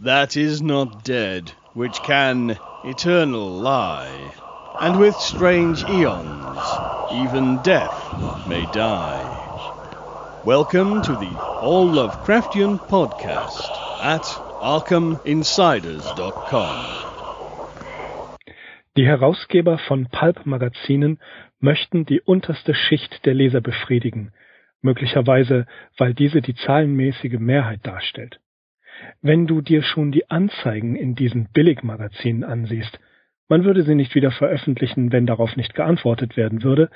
that is not dead, which can eternal lie, and with strange eons, even death may die. Welcome to the All Lovecraftian Podcast at ArkhamInsiders.com. Die Herausgeber von Pulp-Magazinen möchten die unterste Schicht der Leser befriedigen, möglicherweise weil diese die zahlenmäßige Mehrheit darstellt. Wenn du dir schon die Anzeigen in diesen Billigmagazinen ansiehst, man würde sie nicht wieder veröffentlichen, wenn darauf nicht geantwortet werden würde,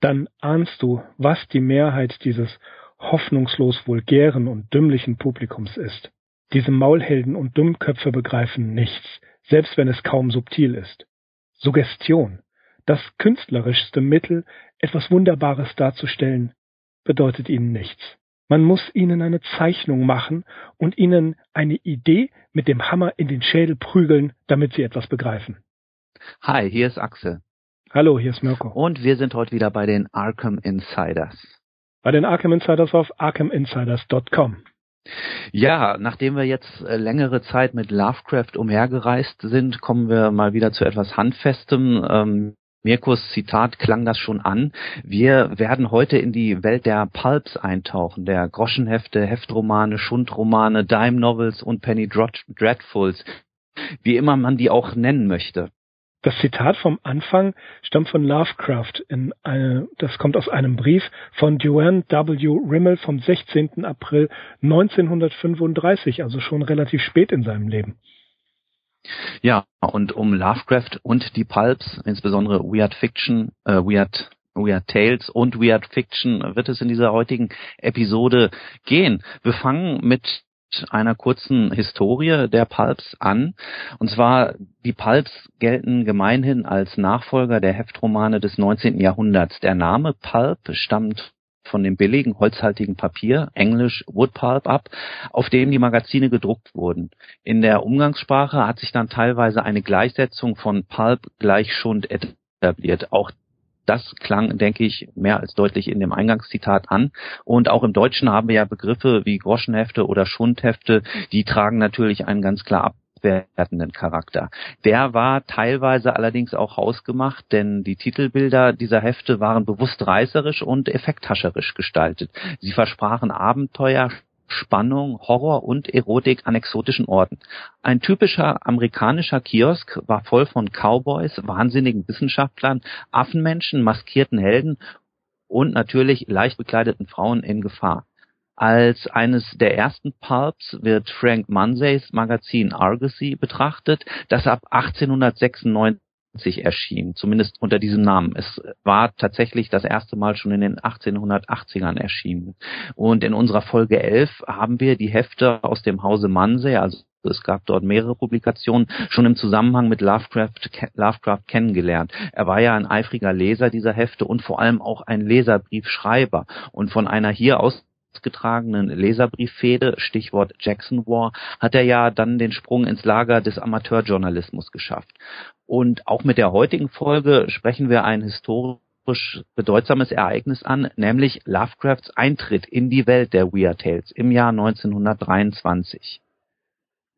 dann ahnst du, was die Mehrheit dieses hoffnungslos vulgären und dümmlichen Publikums ist. Diese Maulhelden und Dummköpfe begreifen nichts, selbst wenn es kaum subtil ist. Suggestion, das künstlerischste Mittel, etwas Wunderbares darzustellen, bedeutet ihnen nichts. Man muss ihnen eine Zeichnung machen und ihnen eine Idee mit dem Hammer in den Schädel prügeln, damit sie etwas begreifen. Hi, hier ist Axel. Hallo, hier ist Mirko. Und wir sind heute wieder bei den Arkham Insiders. Bei den Arkham Insiders auf arkhaminsiders.com. Ja, nachdem wir jetzt äh, längere Zeit mit Lovecraft umhergereist sind, kommen wir mal wieder zu etwas Handfestem. Ähm, Mirkus Zitat klang das schon an. Wir werden heute in die Welt der Pulps eintauchen, der Groschenhefte, Heftromane, Schundromane, Dime Novels und Penny Dreadfuls, wie immer man die auch nennen möchte. Das Zitat vom Anfang stammt von Lovecraft. In eine, das kommt aus einem Brief von Joanne W. Rimmel vom 16. April 1935, also schon relativ spät in seinem Leben. Ja, und um Lovecraft und die Pulps, insbesondere Weird Fiction, äh, Weird Weird Tales und Weird Fiction wird es in dieser heutigen Episode gehen. Wir fangen mit einer kurzen Historie der Pulps an. Und zwar, die Pulps gelten gemeinhin als Nachfolger der Heftromane des 19. Jahrhunderts. Der Name Pulp stammt von dem billigen holzhaltigen Papier, englisch Wood Pulp ab, auf dem die Magazine gedruckt wurden. In der Umgangssprache hat sich dann teilweise eine Gleichsetzung von Pulp gleich Schund etabliert. Auch das klang, denke ich, mehr als deutlich in dem Eingangszitat an. Und auch im Deutschen haben wir ja Begriffe wie Groschenhefte oder Schundhefte, die tragen natürlich einen ganz klar ab abwertenden Charakter. Der war teilweise allerdings auch hausgemacht, denn die Titelbilder dieser Hefte waren bewusst reißerisch und effekthascherisch gestaltet. Sie versprachen Abenteuer, Spannung, Horror und Erotik an exotischen Orten. Ein typischer amerikanischer Kiosk war voll von Cowboys, wahnsinnigen Wissenschaftlern, Affenmenschen, maskierten Helden und natürlich leicht bekleideten Frauen in Gefahr. Als eines der ersten Pulps wird Frank Munseys Magazin Argosy betrachtet, das ab 1896 erschien, zumindest unter diesem Namen. Es war tatsächlich das erste Mal schon in den 1880ern erschienen. Und in unserer Folge 11 haben wir die Hefte aus dem Hause Mansey, also es gab dort mehrere Publikationen, schon im Zusammenhang mit Lovecraft, Lovecraft kennengelernt. Er war ja ein eifriger Leser dieser Hefte und vor allem auch ein Leserbriefschreiber. Und von einer hier aus getragenen Leserbrieffehde, Stichwort Jackson War, hat er ja dann den Sprung ins Lager des Amateurjournalismus geschafft. Und auch mit der heutigen Folge sprechen wir ein historisch bedeutsames Ereignis an, nämlich Lovecrafts Eintritt in die Welt der Weird Tales im Jahr 1923.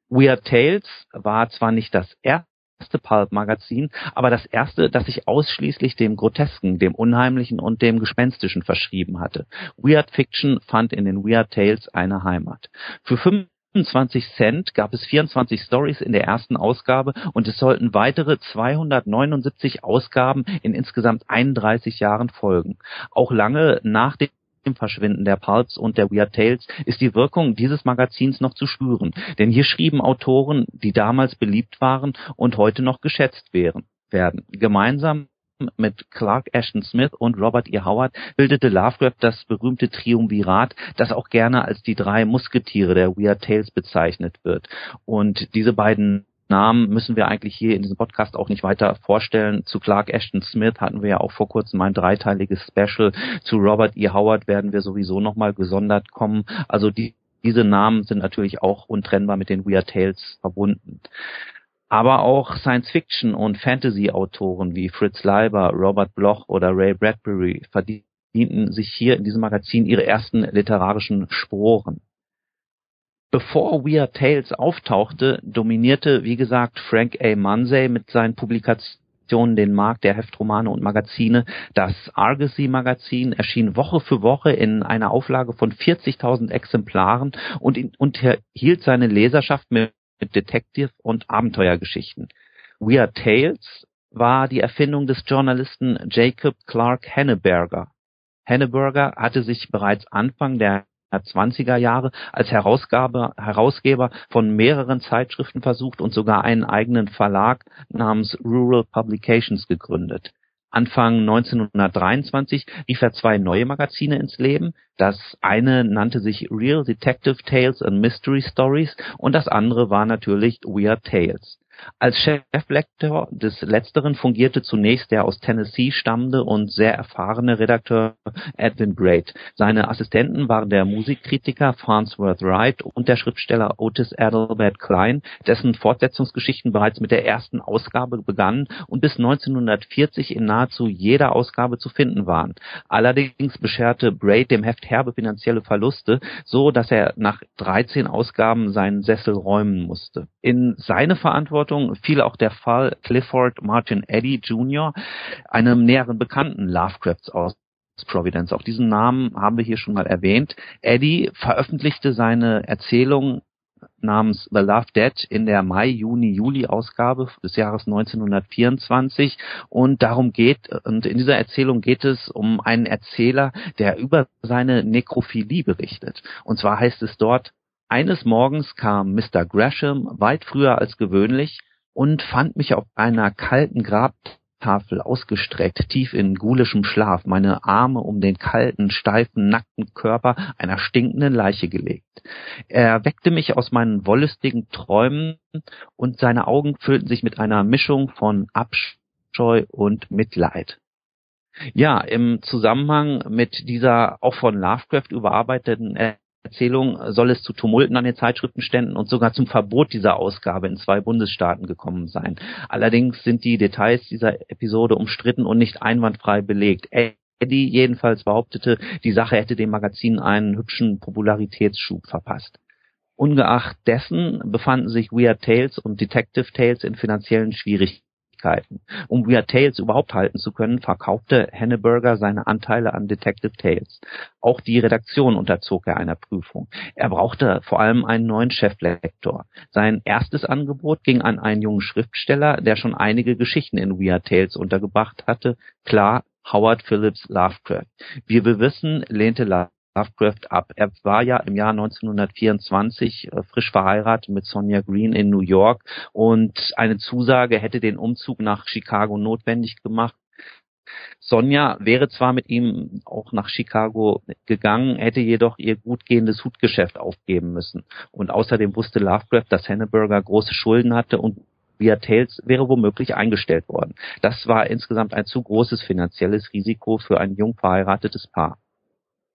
Weird Tales war zwar nicht das erste erste Pulp-Magazin, aber das erste, das sich ausschließlich dem Grotesken, dem Unheimlichen und dem Gespenstischen verschrieben hatte. Weird Fiction fand in den Weird Tales eine Heimat. Für 25 Cent gab es 24 Stories in der ersten Ausgabe und es sollten weitere 279 Ausgaben in insgesamt 31 Jahren folgen. Auch lange nach dem dem Verschwinden der Pulps und der Weird Tales ist die Wirkung dieses Magazins noch zu spüren, denn hier schrieben Autoren, die damals beliebt waren und heute noch geschätzt wären, werden. Gemeinsam mit Clark Ashton Smith und Robert E. Howard bildete Lovecraft das berühmte Triumvirat, das auch gerne als die drei Musketiere der Weird Tales bezeichnet wird. Und diese beiden Namen müssen wir eigentlich hier in diesem Podcast auch nicht weiter vorstellen. Zu Clark Ashton Smith hatten wir ja auch vor kurzem ein dreiteiliges Special. Zu Robert E. Howard werden wir sowieso nochmal gesondert kommen. Also die, diese Namen sind natürlich auch untrennbar mit den Weird Tales verbunden. Aber auch Science-Fiction- und Fantasy-Autoren wie Fritz Leiber, Robert Bloch oder Ray Bradbury verdienten sich hier in diesem Magazin ihre ersten literarischen Sporen. Bevor Weird Tales auftauchte, dominierte, wie gesagt, Frank A. Munsey mit seinen Publikationen den Markt der Heftromane und Magazine. Das Argosy-Magazin erschien Woche für Woche in einer Auflage von 40.000 Exemplaren und unterhielt seine Leserschaft mit Detective- und Abenteuergeschichten. Weird Tales war die Erfindung des Journalisten Jacob Clark Henneberger. Henneberger hatte sich bereits Anfang der 20er Jahre als Herausgabe, Herausgeber von mehreren Zeitschriften versucht und sogar einen eigenen Verlag namens Rural Publications gegründet. Anfang 1923 rief er zwei neue Magazine ins Leben. Das eine nannte sich Real Detective Tales and Mystery Stories und das andere war natürlich Weird Tales. Als Cheflektor des Letzteren fungierte zunächst der aus Tennessee stammende und sehr erfahrene Redakteur Edwin Braid. Seine Assistenten waren der Musikkritiker Farnsworth Wright und der Schriftsteller Otis Adelbert Klein, dessen Fortsetzungsgeschichten bereits mit der ersten Ausgabe begannen und bis 1940 in nahezu jeder Ausgabe zu finden waren. Allerdings bescherte Braid dem Heft herbe finanzielle Verluste, so dass er nach 13 Ausgaben seinen Sessel räumen musste. In seine Verantwortung Verantwortung fiel auch der Fall Clifford Martin Eddy Jr., einem näheren Bekannten Lovecrafts aus Providence. Auch diesen Namen haben wir hier schon mal erwähnt. Eddie veröffentlichte seine Erzählung namens The Love Dead in der Mai, Juni, Juli Ausgabe des Jahres 1924 und darum geht und in dieser Erzählung geht es um einen Erzähler, der über seine Nekrophilie berichtet. Und zwar heißt es dort eines Morgens kam Mr. Gresham weit früher als gewöhnlich und fand mich auf einer kalten Grabtafel ausgestreckt, tief in ghoulischem Schlaf, meine Arme um den kalten, steifen, nackten Körper einer stinkenden Leiche gelegt. Er weckte mich aus meinen wollüstigen Träumen und seine Augen füllten sich mit einer Mischung von Abscheu und Mitleid. Ja, im Zusammenhang mit dieser auch von Lovecraft überarbeiteten Erzählung soll es zu Tumulten an den Zeitschriftenständen und sogar zum Verbot dieser Ausgabe in zwei Bundesstaaten gekommen sein. Allerdings sind die Details dieser Episode umstritten und nicht einwandfrei belegt. Eddie jedenfalls behauptete, die Sache hätte dem Magazin einen hübschen Popularitätsschub verpasst. Ungeacht dessen befanden sich Weird Tales und Detective Tales in finanziellen Schwierigkeiten. Möglichkeiten. Um Weird Tales überhaupt halten zu können, verkaufte Henneberger seine Anteile an Detective Tales. Auch die Redaktion unterzog er einer Prüfung. Er brauchte vor allem einen neuen Cheflektor. Sein erstes Angebot ging an einen jungen Schriftsteller, der schon einige Geschichten in Weird Tales untergebracht hatte. Klar, Howard Phillips Lovecraft. Wie wir wissen, lehnte Lovecraft ab. Er war ja im Jahr 1924 äh, frisch verheiratet mit Sonja Green in New York und eine Zusage hätte den Umzug nach Chicago notwendig gemacht. Sonja wäre zwar mit ihm auch nach Chicago gegangen, hätte jedoch ihr gut gehendes Hutgeschäft aufgeben müssen. Und außerdem wusste Lovecraft, dass Henneberger große Schulden hatte und Via Tales wäre womöglich eingestellt worden. Das war insgesamt ein zu großes finanzielles Risiko für ein jung verheiratetes Paar.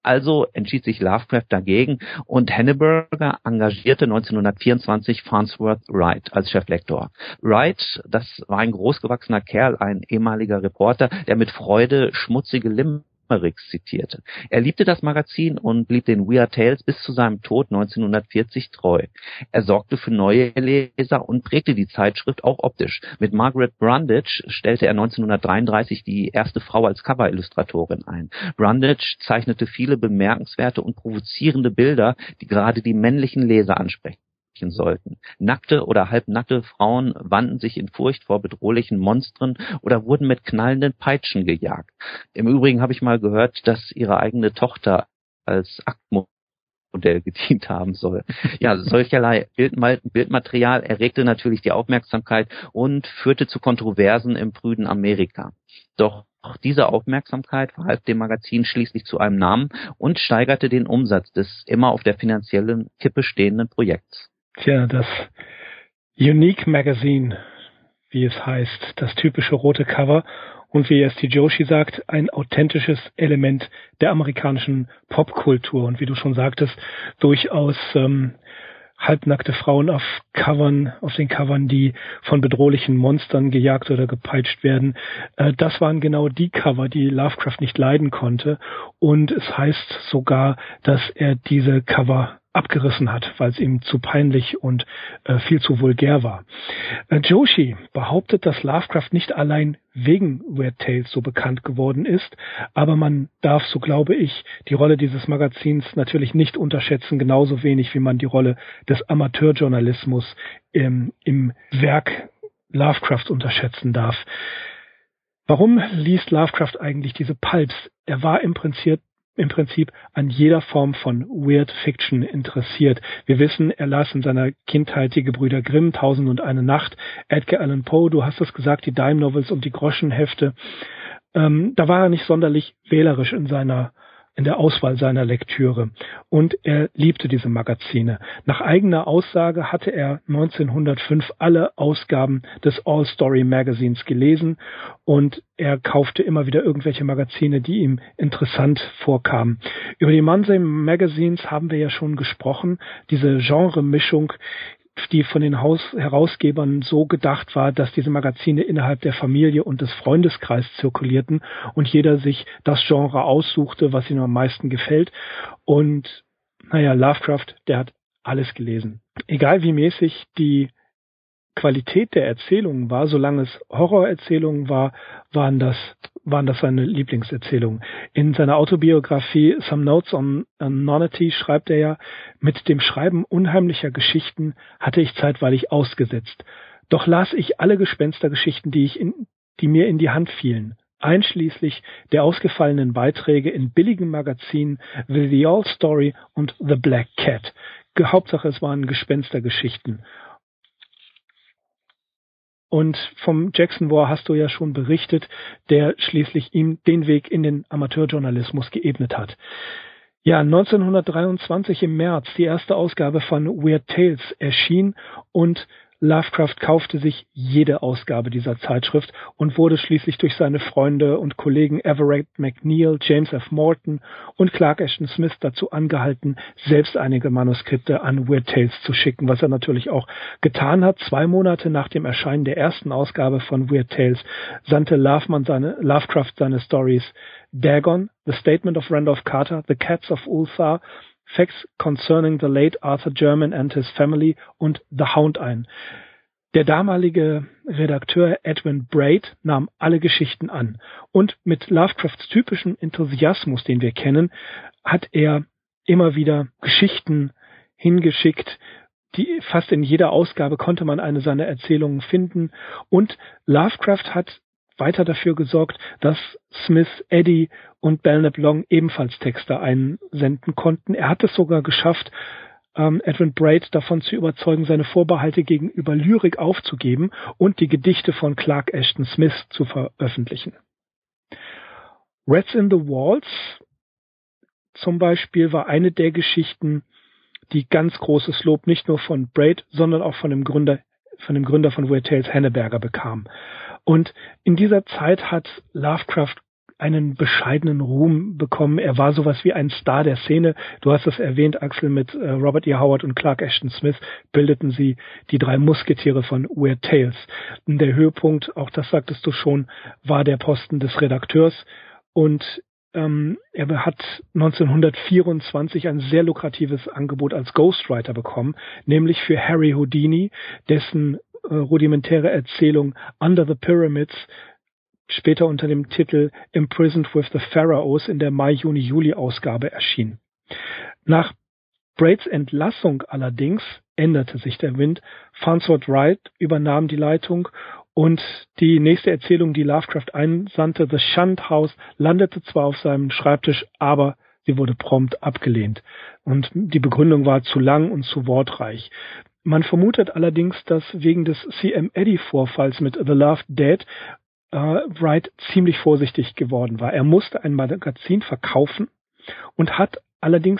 Also entschied sich Lovecraft dagegen und Henneberger engagierte 1924 Farnsworth Wright als Cheflektor. Wright, das war ein großgewachsener Kerl, ein ehemaliger Reporter, der mit Freude schmutzige Lippen Limericks zitierte. Er liebte das Magazin und blieb den Weird Tales bis zu seinem Tod 1940 treu. Er sorgte für neue Leser und prägte die Zeitschrift auch optisch. Mit Margaret Brundage stellte er 1933 die erste Frau als Cover-Illustratorin ein. Brundage zeichnete viele bemerkenswerte und provozierende Bilder, die gerade die männlichen Leser ansprechen flüchten sollten. Nackte oder halbnackte Frauen wandten sich in Furcht vor bedrohlichen Monstern oder wurden mit knallenden Peitschen gejagt. Im Übrigen habe ich mal gehört, dass ihre eigene Tochter als Aktmodell gedient haben soll. Ja, solcherlei Bildmaterial erregte natürlich die Aufmerksamkeit und führte zu Kontroversen im prüden Amerika. Doch diese Aufmerksamkeit verhalf dem Magazin schließlich zu einem Namen und steigerte den Umsatz des immer auf der finanziellen Kippe stehenden Projekts. Tja, das Unique Magazine, wie es heißt, das typische rote Cover und wie S.T. Joshi sagt, ein authentisches Element der amerikanischen Popkultur und wie du schon sagtest, durchaus ähm, halbnackte Frauen auf Covern, auf den Covern, die von bedrohlichen Monstern gejagt oder gepeitscht werden. Äh, das waren genau die Cover, die Lovecraft nicht leiden konnte. Und es heißt sogar, dass er diese Cover abgerissen hat, weil es ihm zu peinlich und äh, viel zu vulgär war. Äh, Joshi behauptet, dass Lovecraft nicht allein wegen Weird Tales so bekannt geworden ist, aber man darf, so glaube ich, die Rolle dieses Magazins natürlich nicht unterschätzen, genauso wenig wie man die Rolle des Amateurjournalismus im, im Werk Lovecraft unterschätzen darf. Warum liest Lovecraft eigentlich diese Pulps? Er war im Prinzip im Prinzip an jeder Form von Weird Fiction interessiert. Wir wissen, er las in seiner Kindheit die Gebrüder Grimm, Tausend und eine Nacht, Edgar Allan Poe, du hast es gesagt, die Dime Novels und die Groschenhefte. Ähm, da war er nicht sonderlich wählerisch in seiner in der Auswahl seiner Lektüre. Und er liebte diese Magazine. Nach eigener Aussage hatte er 1905 alle Ausgaben des All Story Magazines gelesen und er kaufte immer wieder irgendwelche Magazine, die ihm interessant vorkamen. Über die Monday Magazines haben wir ja schon gesprochen. Diese Genre-Mischung die von den Haus Herausgebern so gedacht war, dass diese Magazine innerhalb der Familie und des Freundeskreises zirkulierten und jeder sich das Genre aussuchte, was ihm am meisten gefällt. Und naja, Lovecraft, der hat alles gelesen. Egal wie mäßig die Qualität der Erzählungen war, solange es Horrorerzählungen war, waren das, waren das seine Lieblingserzählungen. In seiner Autobiografie Some Notes on Nonity schreibt er ja, mit dem Schreiben unheimlicher Geschichten hatte ich zeitweilig ausgesetzt. Doch las ich alle Gespenstergeschichten, die ich in, die mir in die Hand fielen einschließlich der ausgefallenen Beiträge in billigen Magazinen The All Story und The Black Cat. Hauptsache es waren Gespenstergeschichten. Und vom Jackson War hast du ja schon berichtet, der schließlich ihm den Weg in den Amateurjournalismus geebnet hat. Ja, 1923 im März die erste Ausgabe von Weird Tales erschien und Lovecraft kaufte sich jede Ausgabe dieser Zeitschrift und wurde schließlich durch seine Freunde und Kollegen Everett McNeil, James F. Morton und Clark Ashton Smith dazu angehalten, selbst einige Manuskripte an Weird Tales zu schicken, was er natürlich auch getan hat. Zwei Monate nach dem Erscheinen der ersten Ausgabe von Weird Tales sandte seine, Lovecraft seine Stories Dagon, The Statement of Randolph Carter, The Cats of Ulthar Facts Concerning the Late Arthur German and His Family und The Hound ein. Der damalige Redakteur Edwin Braid nahm alle Geschichten an und mit Lovecrafts typischem Enthusiasmus, den wir kennen, hat er immer wieder Geschichten hingeschickt, die fast in jeder Ausgabe konnte man eine seiner Erzählungen finden und Lovecraft hat weiter dafür gesorgt, dass Smith, Eddy und Belknap Long ebenfalls Texte einsenden konnten. Er hat es sogar geschafft, ähm, Edwin Braid davon zu überzeugen, seine Vorbehalte gegenüber Lyrik aufzugeben und die Gedichte von Clark Ashton Smith zu veröffentlichen. Rats in the Walls zum Beispiel war eine der Geschichten, die ganz großes Lob nicht nur von Braid, sondern auch von dem Gründer von dem Gründer von Weird Tales Henneberger bekam. Und in dieser Zeit hat Lovecraft einen bescheidenen Ruhm bekommen. Er war sowas wie ein Star der Szene. Du hast es erwähnt, Axel, mit äh, Robert E. Howard und Clark Ashton Smith bildeten sie die drei Musketiere von Weird Tales. Der Höhepunkt, auch das sagtest du schon, war der Posten des Redakteurs. Und ähm, er hat 1924 ein sehr lukratives Angebot als Ghostwriter bekommen, nämlich für Harry Houdini, dessen äh, rudimentäre Erzählung Under the Pyramids später unter dem Titel Imprisoned with the Pharaohs in der Mai-Juni-Juli-Ausgabe erschien. Nach Braids Entlassung allerdings änderte sich der Wind. Farnsworth Wright übernahm die Leitung und die nächste Erzählung, die Lovecraft einsandte, The Shunned House, landete zwar auf seinem Schreibtisch, aber sie wurde prompt abgelehnt. Und die Begründung war zu lang und zu wortreich. Man vermutet allerdings, dass wegen des CM Eddy Vorfalls mit The Love Dead äh, Wright ziemlich vorsichtig geworden war. Er musste ein Magazin verkaufen und hat allerdings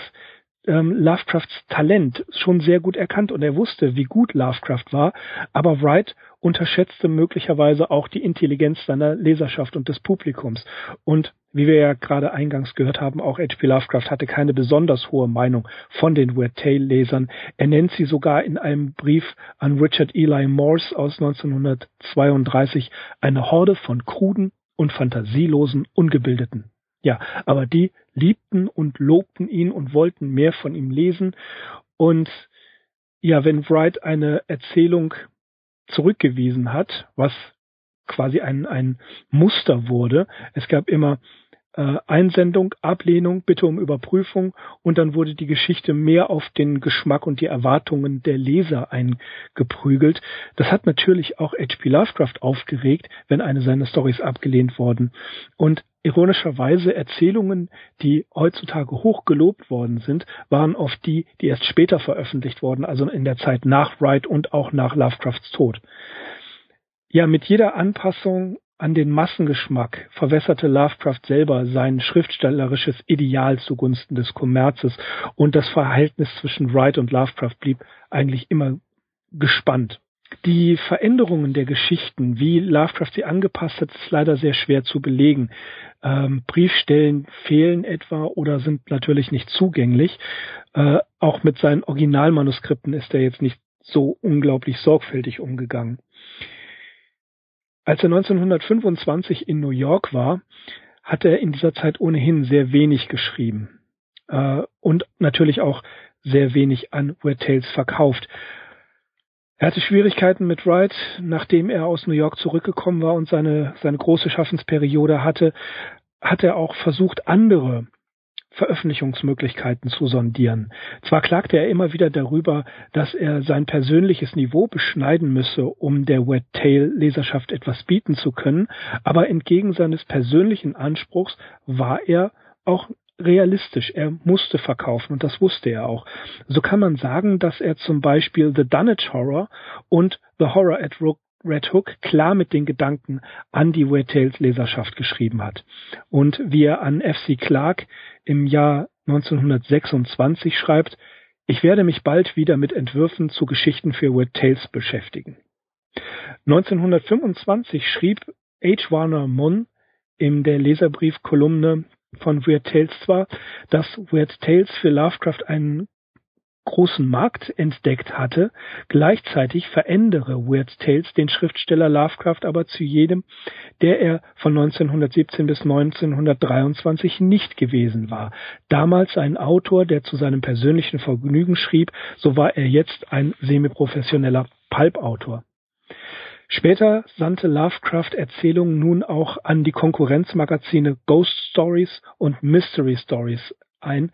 ähm, Lovecrafts Talent schon sehr gut erkannt und er wusste, wie gut Lovecraft war, aber Wright unterschätzte möglicherweise auch die Intelligenz seiner Leserschaft und des Publikums. Und wie wir ja gerade eingangs gehört haben, auch H.P. Lovecraft hatte keine besonders hohe Meinung von den Weird Tale Lesern. Er nennt sie sogar in einem Brief an Richard Eli Morse aus 1932 eine Horde von kruden und fantasielosen Ungebildeten. Ja, aber die liebten und lobten ihn und wollten mehr von ihm lesen. Und ja, wenn Wright eine Erzählung zurückgewiesen hat, was quasi ein, ein Muster wurde, es gab immer äh, Einsendung, Ablehnung, Bitte um Überprüfung und dann wurde die Geschichte mehr auf den Geschmack und die Erwartungen der Leser eingeprügelt. Das hat natürlich auch H.P. Lovecraft aufgeregt, wenn eine seiner Stories abgelehnt worden. Und ironischerweise Erzählungen, die heutzutage hoch gelobt worden sind, waren oft die, die erst später veröffentlicht wurden, also in der Zeit nach Wright und auch nach Lovecrafts Tod. Ja, mit jeder Anpassung an den Massengeschmack verwässerte Lovecraft selber sein schriftstellerisches Ideal zugunsten des Kommerzes und das Verhältnis zwischen Wright und Lovecraft blieb eigentlich immer gespannt. Die Veränderungen der Geschichten, wie Lovecraft sie angepasst hat, ist leider sehr schwer zu belegen. Ähm, Briefstellen fehlen etwa oder sind natürlich nicht zugänglich. Äh, auch mit seinen Originalmanuskripten ist er jetzt nicht so unglaublich sorgfältig umgegangen. Als er 1925 in New York war, hat er in dieser Zeit ohnehin sehr wenig geschrieben äh, und natürlich auch sehr wenig an Weird Tales verkauft. Er hatte Schwierigkeiten mit Wright, nachdem er aus New York zurückgekommen war und seine, seine große Schaffensperiode hatte, hat er auch versucht, andere Veröffentlichungsmöglichkeiten zu sondieren. Zwar klagte er immer wieder darüber, dass er sein persönliches Niveau beschneiden müsse, um der Wet Tail Leserschaft etwas bieten zu können, aber entgegen seines persönlichen Anspruchs war er auch realistisch. Er musste verkaufen und das wusste er auch. So kann man sagen, dass er zum Beispiel The Dunwich Horror und The Horror at Rook Red Hook klar mit den Gedanken an die Weird Tales Leserschaft geschrieben hat. Und wie er an F.C. Clarke im Jahr 1926 schreibt, ich werde mich bald wieder mit Entwürfen zu Geschichten für Weird Tales beschäftigen. 1925 schrieb H. Warner Munn in der Leserbriefkolumne von Weird Tales zwar, dass Weird Tales für Lovecraft einen großen Markt entdeckt hatte. Gleichzeitig verändere Weird Tales den Schriftsteller Lovecraft aber zu jedem, der er von 1917 bis 1923 nicht gewesen war. Damals ein Autor, der zu seinem persönlichen Vergnügen schrieb, so war er jetzt ein semiprofessioneller Pulp-Autor. Später sandte Lovecraft Erzählungen nun auch an die Konkurrenzmagazine Ghost Stories und Mystery Stories ein,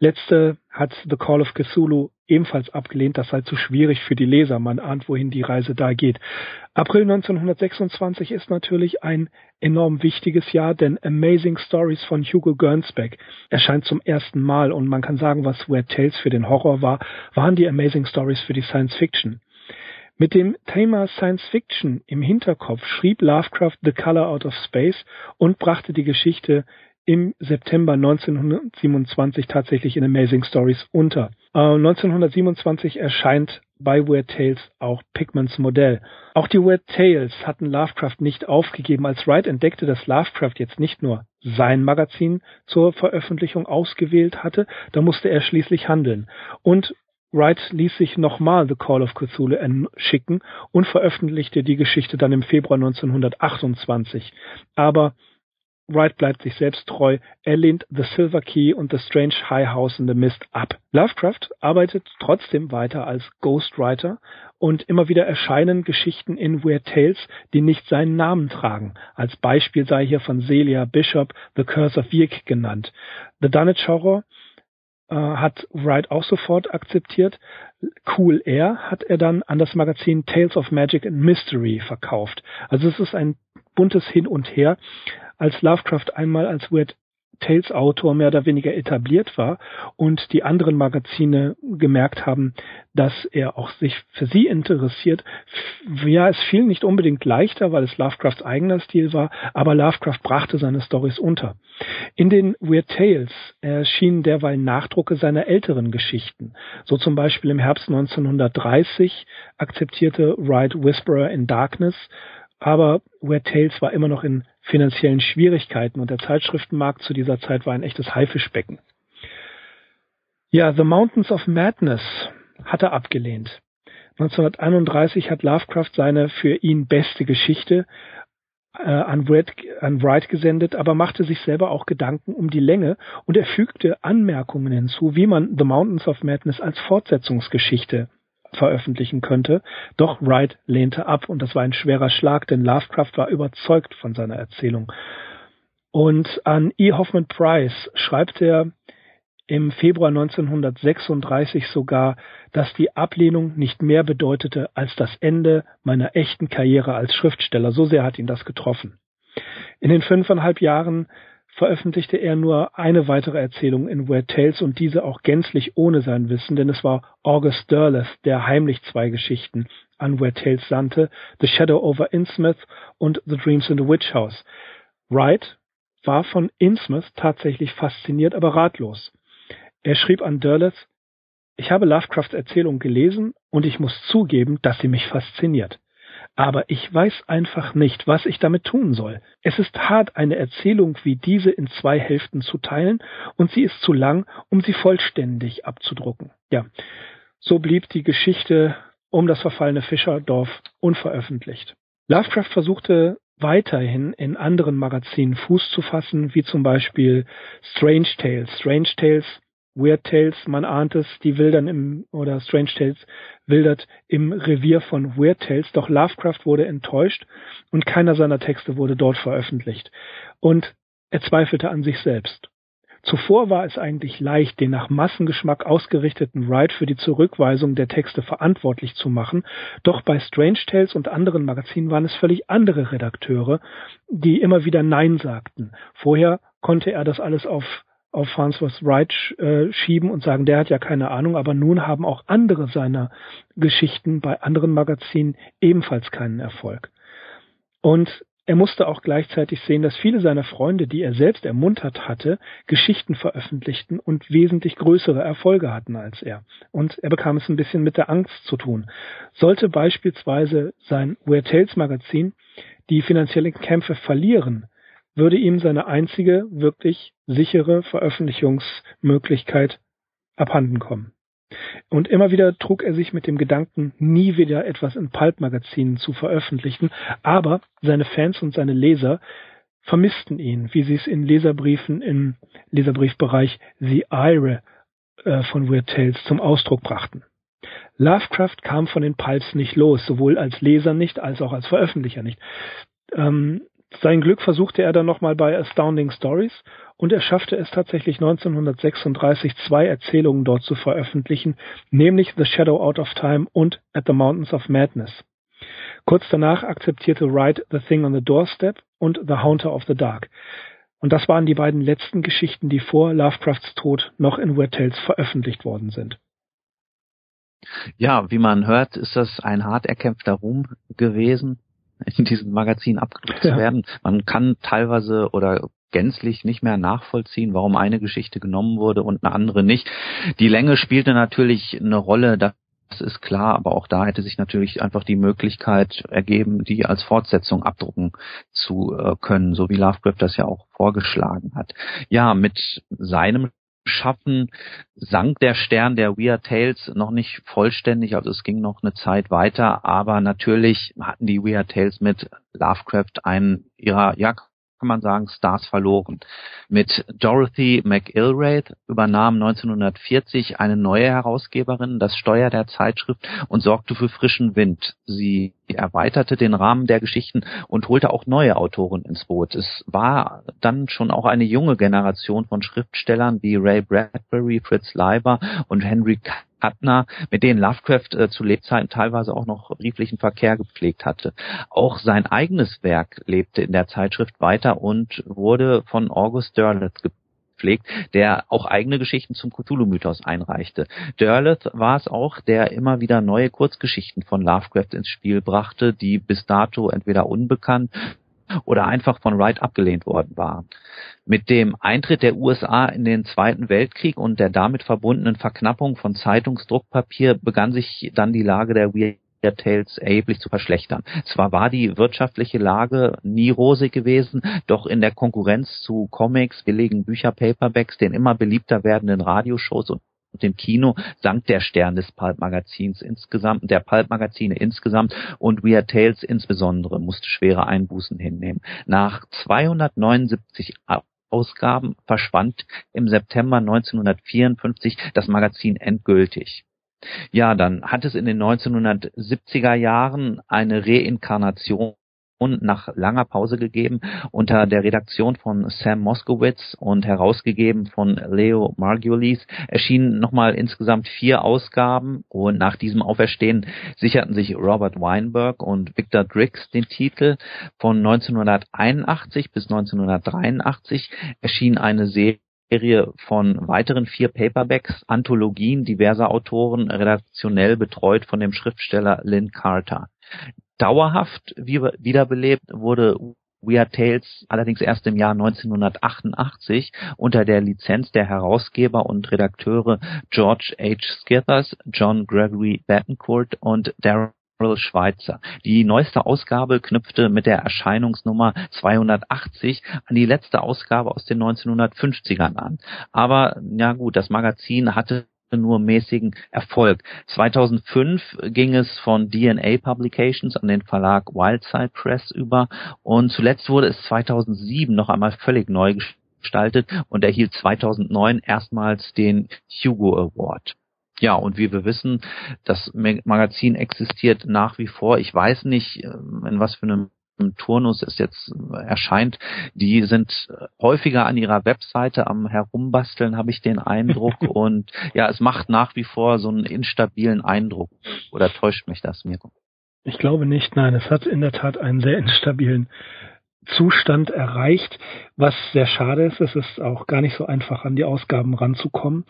Letzte hat The Call of Cthulhu ebenfalls abgelehnt, das sei zu schwierig für die Leser. Man ahnt, wohin die Reise da geht. April 1926 ist natürlich ein enorm wichtiges Jahr, denn Amazing Stories von Hugo Gernsback erscheint zum ersten Mal und man kann sagen, was Weird Tales für den Horror war, waren die Amazing Stories für die Science Fiction. Mit dem Thema Science Fiction im Hinterkopf schrieb Lovecraft The Color Out of Space und brachte die Geschichte im September 1927 tatsächlich in Amazing Stories unter. Äh, 1927 erscheint bei Weird Tales auch Pigments Modell. Auch die Weird Tales hatten Lovecraft nicht aufgegeben, als Wright entdeckte, dass Lovecraft jetzt nicht nur sein Magazin zur Veröffentlichung ausgewählt hatte, da musste er schließlich handeln. Und Wright ließ sich nochmal The Call of Cthulhu schicken und veröffentlichte die Geschichte dann im Februar 1928. Aber Wright bleibt sich selbst treu. Er lehnt The Silver Key und The Strange High House in the Mist ab. Lovecraft arbeitet trotzdem weiter als Ghostwriter und immer wieder erscheinen Geschichten in Weird Tales, die nicht seinen Namen tragen. Als Beispiel sei hier von Celia Bishop The Curse of Yeek genannt. The Dunwich Horror äh, hat Wright auch sofort akzeptiert. Cool Air hat er dann an das Magazin Tales of Magic and Mystery verkauft. Also es ist ein buntes Hin und Her als Lovecraft einmal als Weird Tales Autor mehr oder weniger etabliert war und die anderen Magazine gemerkt haben, dass er auch sich für sie interessiert. Ja, es fiel nicht unbedingt leichter, weil es Lovecrafts eigener Stil war, aber Lovecraft brachte seine Stories unter. In den Weird Tales erschienen derweil Nachdrucke seiner älteren Geschichten. So zum Beispiel im Herbst 1930 akzeptierte Wright Whisperer in Darkness aber Weird Tales war immer noch in finanziellen Schwierigkeiten und der Zeitschriftenmarkt zu dieser Zeit war ein echtes Haifischbecken. Ja, The Mountains of Madness hat er abgelehnt. 1931 hat Lovecraft seine für ihn beste Geschichte äh, an, Wright, an Wright gesendet, aber machte sich selber auch Gedanken um die Länge und er fügte Anmerkungen hinzu, wie man The Mountains of Madness als Fortsetzungsgeschichte veröffentlichen könnte. Doch Wright lehnte ab und das war ein schwerer Schlag, denn Lovecraft war überzeugt von seiner Erzählung. Und an E. Hoffman Price schreibt er im Februar 1936 sogar, dass die Ablehnung nicht mehr bedeutete als das Ende meiner echten Karriere als Schriftsteller. So sehr hat ihn das getroffen. In den fünfeinhalb Jahren veröffentlichte er nur eine weitere Erzählung in Weird Tales und diese auch gänzlich ohne sein Wissen, denn es war August Derleth, der heimlich zwei Geschichten an Weird Tales sandte, The Shadow over Innsmouth und The Dreams in the Witch House. Wright war von Innsmouth tatsächlich fasziniert, aber ratlos. Er schrieb an Derleth, ich habe Lovecrafts Erzählung gelesen und ich muss zugeben, dass sie mich fasziniert aber ich weiß einfach nicht, was ich damit tun soll. Es ist hart, eine Erzählung wie diese in zwei Hälften zu teilen, und sie ist zu lang, um sie vollständig abzudrucken. Ja, so blieb die Geschichte um das verfallene Fischerdorf unveröffentlicht. Lovecraft versuchte weiterhin in anderen Magazinen Fuß zu fassen, wie zum Beispiel Strange Tales. Strange Tales Weird Tales, man ahnt es, die wildern im, oder Strange Tales wildert im Revier von Weird Tales, doch Lovecraft wurde enttäuscht und keiner seiner Texte wurde dort veröffentlicht. Und er zweifelte an sich selbst. Zuvor war es eigentlich leicht, den nach Massengeschmack ausgerichteten Wright für die Zurückweisung der Texte verantwortlich zu machen, doch bei Strange Tales und anderen Magazinen waren es völlig andere Redakteure, die immer wieder Nein sagten. Vorher konnte er das alles auf auf Farnsworth Wright äh, schieben und sagen, der hat ja keine Ahnung, aber nun haben auch andere seiner Geschichten bei anderen Magazinen ebenfalls keinen Erfolg. Und er musste auch gleichzeitig sehen, dass viele seiner Freunde, die er selbst ermuntert hatte, Geschichten veröffentlichten und wesentlich größere Erfolge hatten als er. Und er bekam es ein bisschen mit der Angst zu tun. Sollte beispielsweise sein Weird Tales Magazin die finanziellen Kämpfe verlieren, würde ihm seine einzige wirklich sichere Veröffentlichungsmöglichkeit abhanden kommen. Und immer wieder trug er sich mit dem Gedanken, nie wieder etwas in Pulp-Magazinen zu veröffentlichen, aber seine Fans und seine Leser vermissten ihn, wie sie es in Leserbriefen im Leserbriefbereich The Ire äh, von Weird Tales zum Ausdruck brachten. Lovecraft kam von den Pulps nicht los, sowohl als Leser nicht, als auch als Veröffentlicher nicht. Ähm, sein Glück versuchte er dann nochmal bei Astounding Stories und er schaffte es tatsächlich 1936 zwei Erzählungen dort zu veröffentlichen, nämlich The Shadow Out of Time und At the Mountains of Madness. Kurz danach akzeptierte Wright The Thing on the Doorstep und The Haunter of the Dark. Und das waren die beiden letzten Geschichten, die vor Lovecrafts Tod noch in Weird Tales veröffentlicht worden sind. Ja, wie man hört, ist das ein hart erkämpfter Ruhm gewesen in diesem Magazin abgedruckt ja. zu werden. Man kann teilweise oder gänzlich nicht mehr nachvollziehen, warum eine Geschichte genommen wurde und eine andere nicht. Die Länge spielte natürlich eine Rolle, das ist klar, aber auch da hätte sich natürlich einfach die Möglichkeit ergeben, die als Fortsetzung abdrucken zu äh, können, so wie Lovecraft das ja auch vorgeschlagen hat. Ja, mit seinem schaffen, sank der Stern der Weird Tales noch nicht vollständig, also es ging noch eine Zeit weiter, aber natürlich hatten die Weird Tales mit Lovecraft einen ihrer, ja, kann man sagen, Stars verloren. Mit Dorothy McIlraith übernahm 1940 eine neue Herausgeberin das Steuer der Zeitschrift und sorgte für frischen Wind. Sie erweiterte den Rahmen der Geschichten und holte auch neue Autoren ins Boot. Es war dann schon auch eine junge Generation von Schriftstellern wie Ray Bradbury, Fritz Leiber und Henry Kuttner, mit denen Lovecraft äh, zu Lebzeiten teilweise auch noch brieflichen Verkehr gepflegt hatte. Auch sein eigenes Werk lebte in der Zeitschrift weiter und wurde von August Derleth gepflegt, der auch eigene Geschichten zum Cthulhu-Mythos einreichte. Derleth war es auch, der immer wieder neue Kurzgeschichten von Lovecraft ins Spiel brachte, die bis dato entweder unbekannt oder einfach von Wright abgelehnt worden war. Mit dem Eintritt der USA in den Zweiten Weltkrieg und der damit verbundenen Verknappung von Zeitungsdruckpapier begann sich dann die Lage der Weird Tales erheblich zu verschlechtern. Zwar war die wirtschaftliche Lage nie rosig gewesen, doch in der Konkurrenz zu Comics, billigen Bücher, Paperbacks, den immer beliebter werdenden Radioshows und dem Kino sank der Stern des Pulp-Magazins insgesamt, der Pulp-Magazine insgesamt und Weird Tales insbesondere musste schwere Einbußen hinnehmen. Nach 279 Ausgaben verschwand im September 1954 das Magazin endgültig. Ja, dann hat es in den 1970er Jahren eine Reinkarnation nach langer Pause gegeben unter der Redaktion von Sam Moskowitz und herausgegeben von Leo Margulies erschienen nochmal insgesamt vier Ausgaben und nach diesem Auferstehen sicherten sich Robert Weinberg und Victor Drix den Titel. Von 1981 bis 1983 erschien eine Serie Serie von weiteren vier Paperbacks, Anthologien diverser Autoren, redaktionell betreut von dem Schriftsteller Lynn Carter. Dauerhaft wiederbelebt wurde Weird Tales allerdings erst im Jahr 1988 unter der Lizenz der Herausgeber und Redakteure George H. Skithers, John Gregory Bettencourt und Darren Schweizer. Die neueste Ausgabe knüpfte mit der Erscheinungsnummer 280 an die letzte Ausgabe aus den 1950ern an. Aber ja gut, das Magazin hatte nur mäßigen Erfolg. 2005 ging es von DNA Publications an den Verlag Wildside Press über und zuletzt wurde es 2007 noch einmal völlig neu gestaltet und erhielt 2009 erstmals den Hugo Award. Ja, und wie wir wissen, das Magazin existiert nach wie vor. Ich weiß nicht, in was für einem Turnus es jetzt erscheint, die sind häufiger an ihrer Webseite am herumbasteln, habe ich den Eindruck. und ja, es macht nach wie vor so einen instabilen Eindruck. Oder täuscht mich das, Mirko? Ich glaube nicht, nein, es hat in der Tat einen sehr instabilen Zustand erreicht, was sehr schade ist. Es ist auch gar nicht so einfach, an die Ausgaben ranzukommen.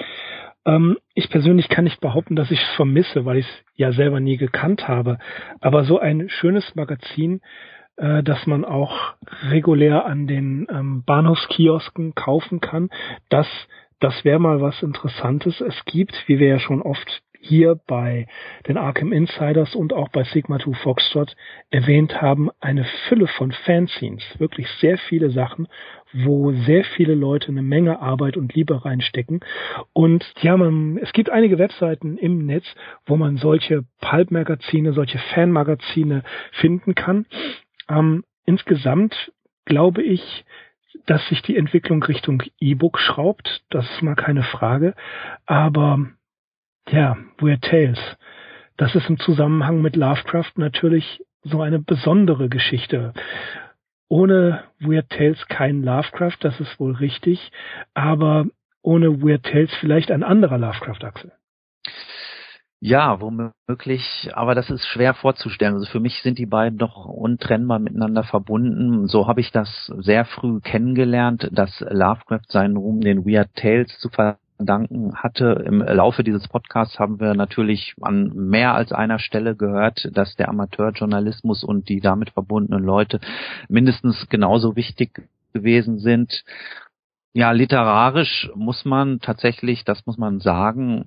Ähm, ich persönlich kann nicht behaupten, dass ich es vermisse, weil ich es ja selber nie gekannt habe. Aber so ein schönes Magazin, äh, dass man auch regulär an den ähm, Bahnhofskiosken kaufen kann. Das, das wäre mal was Interessantes. Es gibt, wie wir ja schon oft hier bei den Arkham Insiders und auch bei Sigma 2 Foxtrot erwähnt haben, eine Fülle von Fanzines, wirklich sehr viele Sachen, wo sehr viele Leute eine Menge Arbeit und Liebe reinstecken. Und ja, man, es gibt einige Webseiten im Netz, wo man solche Pulp-Magazine, solche Fan-Magazine finden kann. Ähm, insgesamt glaube ich, dass sich die Entwicklung Richtung E-Book schraubt. Das ist mal keine Frage. Aber ja, Weird Tales. Das ist im Zusammenhang mit Lovecraft natürlich so eine besondere Geschichte. Ohne Weird Tales kein Lovecraft, das ist wohl richtig, aber ohne Weird Tales vielleicht ein anderer Lovecraft-Axel. Ja, womöglich, aber das ist schwer vorzustellen. Also für mich sind die beiden doch untrennbar miteinander verbunden. So habe ich das sehr früh kennengelernt, dass Lovecraft seinen Ruhm den Weird Tales zu verdanken hatte. Im Laufe dieses Podcasts haben wir natürlich an mehr als einer Stelle gehört, dass der Amateurjournalismus und die damit verbundenen Leute mindestens genauso wichtig gewesen sind. Ja, literarisch muss man tatsächlich, das muss man sagen,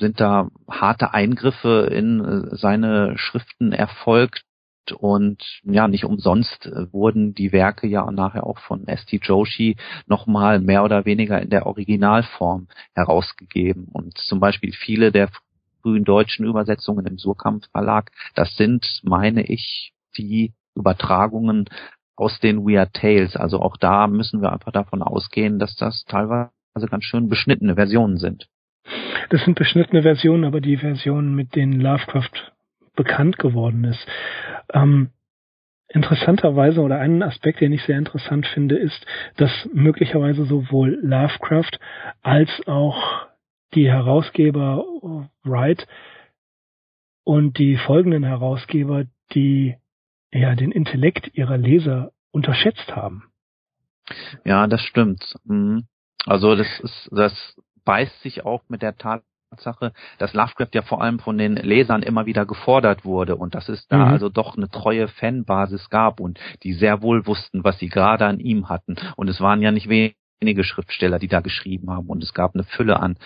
sind da harte Eingriffe in äh, seine Schriften erfolgt und ja, nicht umsonst äh, wurden die Werke ja nachher auch von S.T. Joshi nochmal mehr oder weniger in der Originalform herausgegeben. Und zum Beispiel viele der frühen deutschen Übersetzungen im Surkamp Verlag, das sind, meine ich, die Übertragungen aus den Weird Tales. Also auch da müssen wir einfach davon ausgehen, dass das teilweise ganz schön beschnittene Versionen sind. Das sind beschnittene Versionen, aber die Versionen, mit denen Lovecraft bekannt geworden ist. Ähm, interessanterweise oder einen Aspekt, den ich sehr interessant finde, ist, dass möglicherweise sowohl Lovecraft als auch die Herausgeber Wright und die folgenden Herausgeber, die ja den Intellekt ihrer Leser unterschätzt haben. Ja, das stimmt. Mhm. Also das ist das beißt sich auch mit der Tatsache, dass Lovecraft ja vor allem von den Lesern immer wieder gefordert wurde und dass es da mhm. also doch eine treue Fanbasis gab und die sehr wohl wussten, was sie gerade an ihm hatten. Und es waren ja nicht wenige Schriftsteller, die da geschrieben haben und es gab eine Fülle an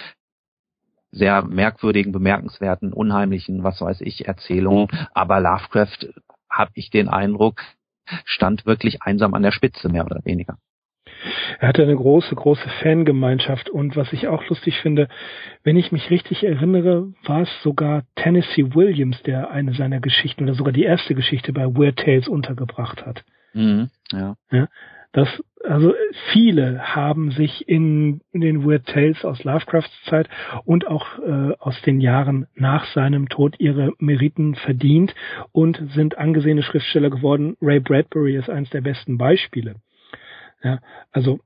sehr merkwürdigen, bemerkenswerten, unheimlichen, was weiß ich, Erzählungen. Aber Lovecraft, habe ich den Eindruck, stand wirklich einsam an der Spitze, mehr oder weniger. Er hatte eine große, große Fangemeinschaft und was ich auch lustig finde, wenn ich mich richtig erinnere, war es sogar Tennessee Williams, der eine seiner Geschichten oder sogar die erste Geschichte bei Weird Tales untergebracht hat. Mhm, ja. ja. Das, also viele haben sich in, in den Weird Tales aus Lovecrafts Zeit und auch äh, aus den Jahren nach seinem Tod ihre Meriten verdient und sind angesehene Schriftsteller geworden. Ray Bradbury ist eines der besten Beispiele. Ja, also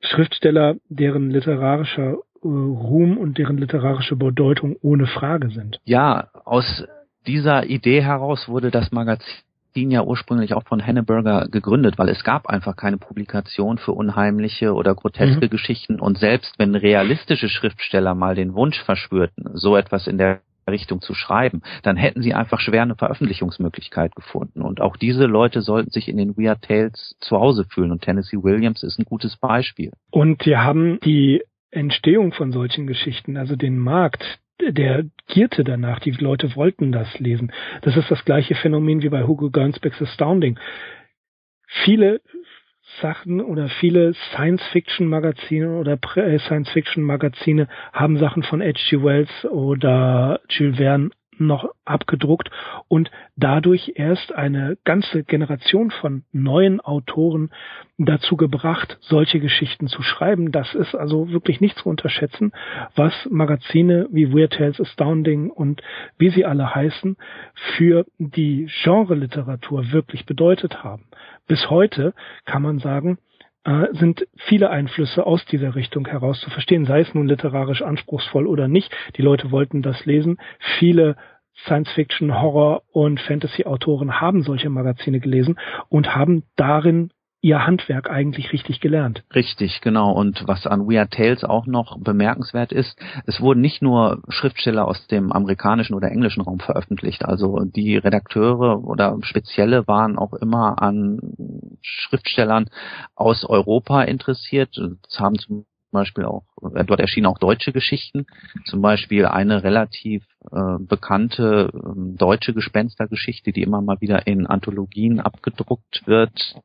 Schriftsteller, deren literarischer äh, Ruhm und deren literarische Bedeutung ohne Frage sind. Ja, aus dieser Idee heraus wurde das Magazin ja ursprünglich auch von Henneberger gegründet, weil es gab einfach keine Publikation für unheimliche oder groteske mhm. Geschichten und selbst wenn realistische Schriftsteller mal den Wunsch verspürten, so etwas in der Richtung zu schreiben, dann hätten sie einfach schwer eine Veröffentlichungsmöglichkeit gefunden. Und auch diese Leute sollten sich in den Weird Tales zu Hause fühlen. Und Tennessee Williams ist ein gutes Beispiel. Und wir haben die Entstehung von solchen Geschichten, also den Markt, der gierte danach, die Leute wollten das lesen. Das ist das gleiche Phänomen wie bei Hugo Gernsbacks Astounding. Viele Sachen oder viele Science-Fiction-Magazine oder äh, Science-Fiction-Magazine haben Sachen von H.G. Wells oder Jules Verne noch abgedruckt und dadurch erst eine ganze Generation von neuen Autoren dazu gebracht, solche Geschichten zu schreiben. Das ist also wirklich nicht zu unterschätzen, was Magazine wie Weird Tales Astounding und wie sie alle heißen, für die Genre-Literatur wirklich bedeutet haben. Bis heute kann man sagen, äh, sind viele Einflüsse aus dieser Richtung heraus zu verstehen, sei es nun literarisch anspruchsvoll oder nicht. Die Leute wollten das lesen. Viele Science-Fiction, Horror und Fantasy-Autoren haben solche Magazine gelesen und haben darin ihr Handwerk eigentlich richtig gelernt. Richtig, genau. Und was an Weird Tales auch noch bemerkenswert ist, es wurden nicht nur Schriftsteller aus dem amerikanischen oder englischen Raum veröffentlicht. Also die Redakteure oder Spezielle waren auch immer an Schriftstellern aus Europa interessiert. Es haben zum Beispiel auch, dort erschienen auch deutsche Geschichten, zum Beispiel eine relativ äh, bekannte äh, deutsche Gespenstergeschichte, die immer mal wieder in Anthologien abgedruckt wird,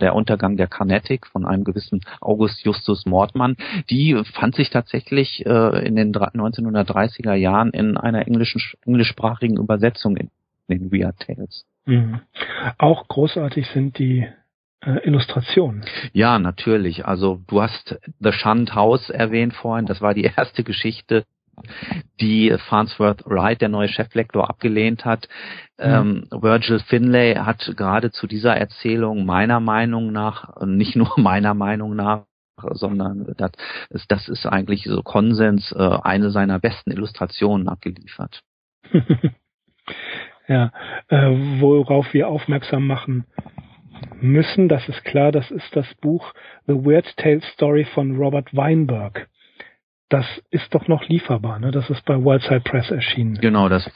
der Untergang der Carnatic von einem gewissen August Justus Mordmann, die fand sich tatsächlich äh, in den 1930er Jahren in einer englischen, englischsprachigen Übersetzung in den Weird Tales. Mhm. Auch großartig sind die äh, Illustrationen. Ja, natürlich. Also du hast The Shunned House erwähnt vorhin. Das war die erste Geschichte, die Farnsworth Wright, der neue Cheflektor, abgelehnt hat. Mhm. Ähm, Virgil Finlay hat gerade zu dieser Erzählung meiner Meinung nach, nicht nur meiner Meinung nach, sondern das, das ist eigentlich so Konsens, äh, eine seiner besten Illustrationen abgeliefert. ja, äh, worauf wir aufmerksam machen müssen, das ist klar, das ist das Buch The Weird Tale Story von Robert Weinberg das ist doch noch lieferbar, ne? Das ist bei Wildside Press erschienen. Genau, das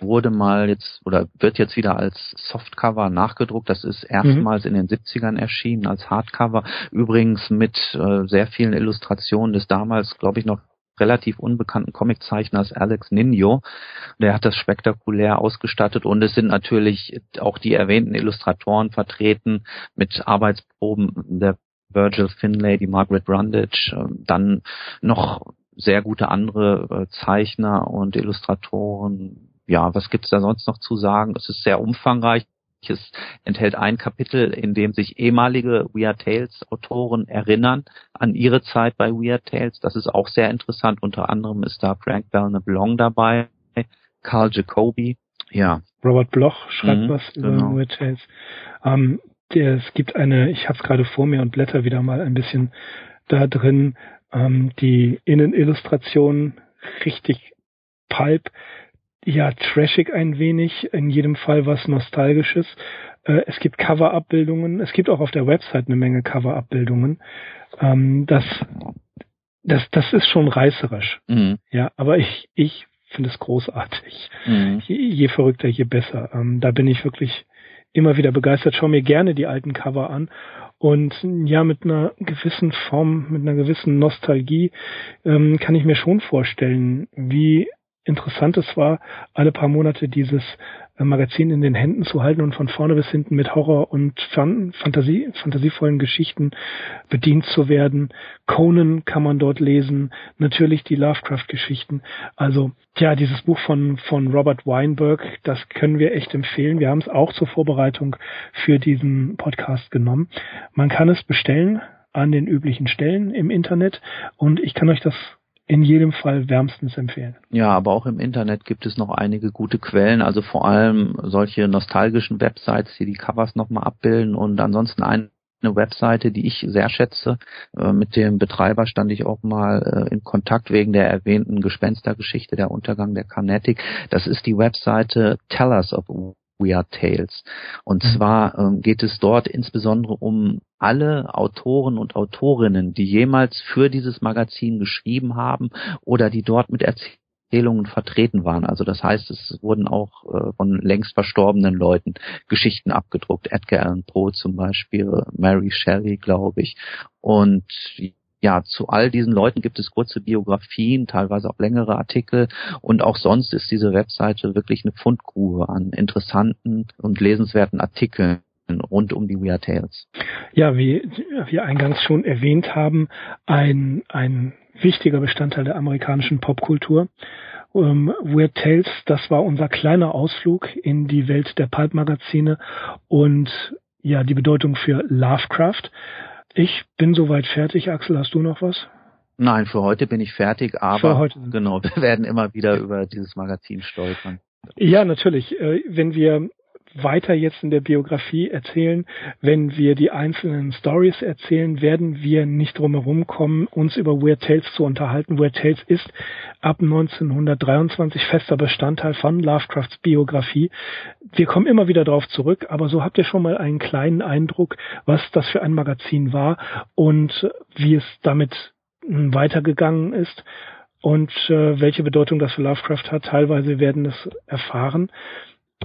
wurde mal jetzt oder wird jetzt wieder als Softcover nachgedruckt. Das ist erstmals mhm. in den 70ern erschienen als Hardcover. Übrigens mit äh, sehr vielen Illustrationen des damals, glaube ich, noch relativ unbekannten Comiczeichners Alex Nino. Der hat das spektakulär ausgestattet und es sind natürlich auch die erwähnten Illustratoren vertreten mit Arbeitsproben der Virgil Finlay, die Margaret Brundage, äh, dann noch sehr gute andere äh, Zeichner und Illustratoren. Ja, was gibt's da sonst noch zu sagen? Es ist sehr umfangreich. Es enthält ein Kapitel, in dem sich ehemalige Weird Tales Autoren erinnern an ihre Zeit bei Weird Tales. Das ist auch sehr interessant. Unter anderem ist da Frank Belknap dabei, Carl Jacoby. Ja. Robert Bloch schreibt mhm, was über genau. Weird Tales. Ähm, der, es gibt eine, ich habe es gerade vor mir und blätter wieder mal ein bisschen da drin, ähm, die Innenillustration richtig pulp, ja, trashig ein wenig, in jedem Fall was Nostalgisches. Äh, es gibt Cover-Abbildungen, es gibt auch auf der Website eine Menge Cover-Abbildungen. Ähm, das, das, das ist schon reißerisch. Mhm. Ja, aber ich, ich finde es großartig. Mhm. Je, je, verrückter, je besser. Ähm, da bin ich wirklich immer wieder begeistert. Schau mir gerne die alten Cover an und ja, mit einer gewissen Form, mit einer gewissen Nostalgie ähm, kann ich mir schon vorstellen, wie interessant es war, alle paar Monate dieses Magazin in den Händen zu halten und von vorne bis hinten mit Horror und Fan Fantasie, fantasievollen Geschichten bedient zu werden. Conan kann man dort lesen, natürlich die Lovecraft-Geschichten. Also ja, dieses Buch von, von Robert Weinberg, das können wir echt empfehlen. Wir haben es auch zur Vorbereitung für diesen Podcast genommen. Man kann es bestellen an den üblichen Stellen im Internet und ich kann euch das in jedem Fall wärmstens empfehlen. Ja, aber auch im Internet gibt es noch einige gute Quellen, also vor allem solche nostalgischen Websites, die die Covers nochmal abbilden und ansonsten ein eine Webseite, die ich sehr schätze. Äh, mit dem Betreiber stand ich auch mal äh, in Kontakt wegen der erwähnten Gespenstergeschichte, der Untergang der Carnatic. Das ist die Webseite Tellers of Weird Tales. Und mhm. zwar ähm, geht es dort insbesondere um alle Autoren und Autorinnen, die jemals für dieses Magazin geschrieben haben oder die dort mit Erzählungen vertreten waren. Also das heißt, es wurden auch äh, von längst verstorbenen Leuten Geschichten abgedruckt. Edgar Allan Poe zum Beispiel, Mary Shelley, glaube ich. Und ja, zu all diesen Leuten gibt es kurze Biografien, teilweise auch längere Artikel und auch sonst ist diese Webseite wirklich eine Fundgrube an interessanten und lesenswerten Artikeln rund um die Weird Tales. Ja, wie wir eingangs schon erwähnt haben, ein, ein wichtiger Bestandteil der amerikanischen Popkultur. Ähm, Weird Tales, das war unser kleiner Ausflug in die Welt der Pulp-Magazine und ja, die Bedeutung für Lovecraft. Ich bin soweit fertig. Axel, hast du noch was? Nein, für heute bin ich fertig, aber genau, wir werden immer wieder über dieses Magazin stolpern. Ja, natürlich. Äh, wenn wir weiter jetzt in der Biografie erzählen, wenn wir die einzelnen Stories erzählen, werden wir nicht drumherum kommen, uns über Weird Tales zu unterhalten. Weird Tales ist ab 1923 fester Bestandteil von Lovecrafts Biografie. Wir kommen immer wieder darauf zurück, aber so habt ihr schon mal einen kleinen Eindruck, was das für ein Magazin war und wie es damit weitergegangen ist und äh, welche Bedeutung das für Lovecraft hat. Teilweise werden es erfahren.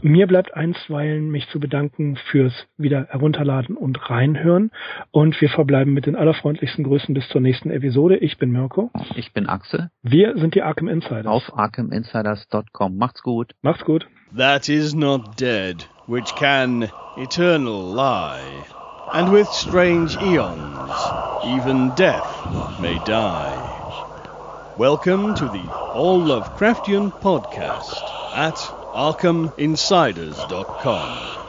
Mir bleibt einstweilen, mich zu bedanken fürs wieder herunterladen und reinhören. Und wir verbleiben mit den allerfreundlichsten Grüßen bis zur nächsten Episode. Ich bin Mirko. Ich bin Axel. Wir sind die Arkham Insiders. Auf arkhaminsiders.com. Macht's gut. Macht's gut. That is not dead, which can eternal lie. And with strange eons, even death may die. Welcome to the All Lovecraftian Podcast at ArkhamInsiders.com.